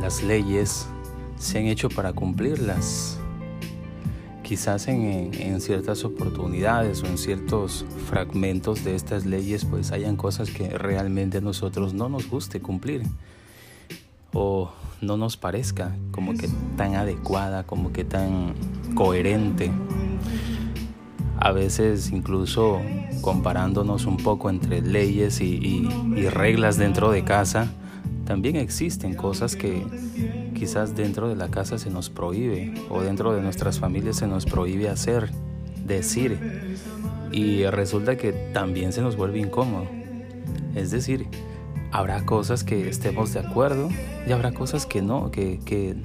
las leyes se han hecho para cumplirlas. Quizás en, ciertas oportunidades o en ciertos fragmentos de estas leyes pues hayan cosas que realmente a nosotros no nos guste cumplir o no nos parezca como que tan adecuada, como que tan coherente. A veces incluso comparándonos un poco entre leyes y, reglas dentro de casa, también existen cosas que quizás dentro de la casa se nos prohíbe o dentro de nuestras familias se nos prohíbe hacer, decir. Y resulta que también se nos vuelve incómodo. Es decir, habrá cosas que estemos de acuerdo y habrá cosas que no, que,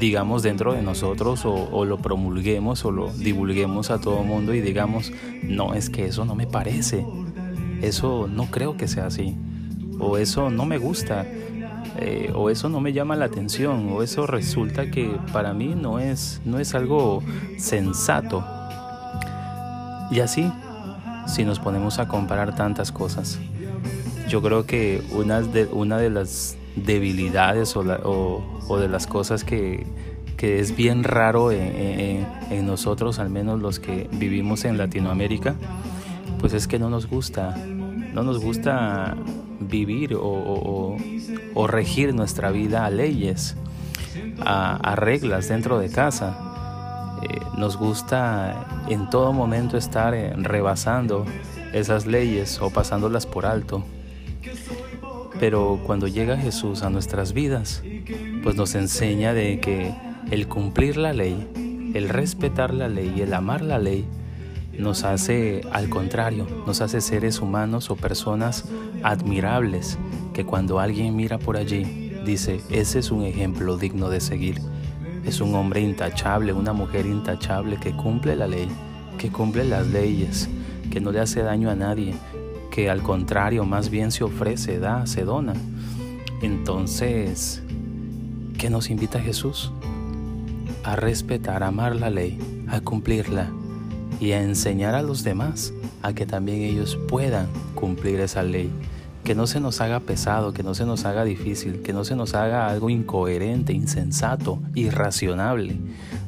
digamos dentro de nosotros o, lo promulguemos o lo divulguemos a todo mundo y digamos, no, es que eso no me parece, eso no creo que sea así, o eso no me gusta, eh, o eso no me llama la atención, o eso resulta que para mí no es, no es algo sensato. Y así, si nos ponemos a comparar tantas cosas yo creo que una de, una de las debilidades o, o, de las cosas que, que es bien raro en, en, nosotros, al menos los que vivimos en Latinoamérica, pues es que no nos gusta, no nos gusta vivir o, o regir nuestra vida a leyes, a, reglas dentro de casa. Eh, nos gusta en todo momento estar eh, rebasando esas leyes o pasándolas por alto. Pero cuando llega Jesús a nuestras vidas, pues nos enseña de que el cumplir la ley, el respetar la ley el amar la ley, nos hace al contrario, nos hace seres humanos o personas admirables, que cuando alguien mira por allí, dice, ese es un ejemplo digno de seguir. Es un hombre intachable, una mujer intachable que cumple la ley, que cumple las leyes, que no le hace daño a nadie, que al contrario más bien se ofrece, da, se dona. Entonces, ¿qué nos invita Jesús? A respetar, a amar la ley, a cumplirla y a enseñar a los demás a que también ellos puedan cumplir esa ley. Que no se nos haga pesado, que no se nos haga difícil, que no se nos haga algo incoherente, insensato, irracionable,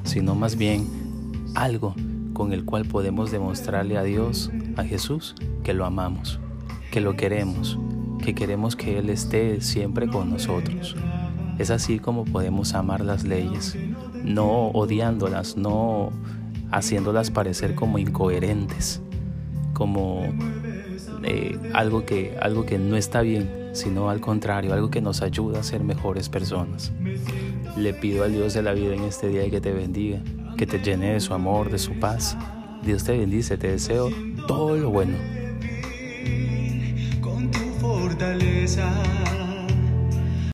sino más bien algo con el cual podemos demostrarle a Dios, a Jesús, que lo amamos, que lo queremos, que queremos que Él esté siempre con nosotros. Es así como podemos amar las leyes, no odiándolas, no haciéndolas parecer como incoherentes, como eh, algo, que, algo que no está bien, sino al contrario, algo que nos ayuda a ser mejores personas. Le pido al Dios de la vida en este día que te bendiga, que te llene de su amor, de su paz. Dios te bendice, te deseo todo lo bueno. Con tu fortaleza.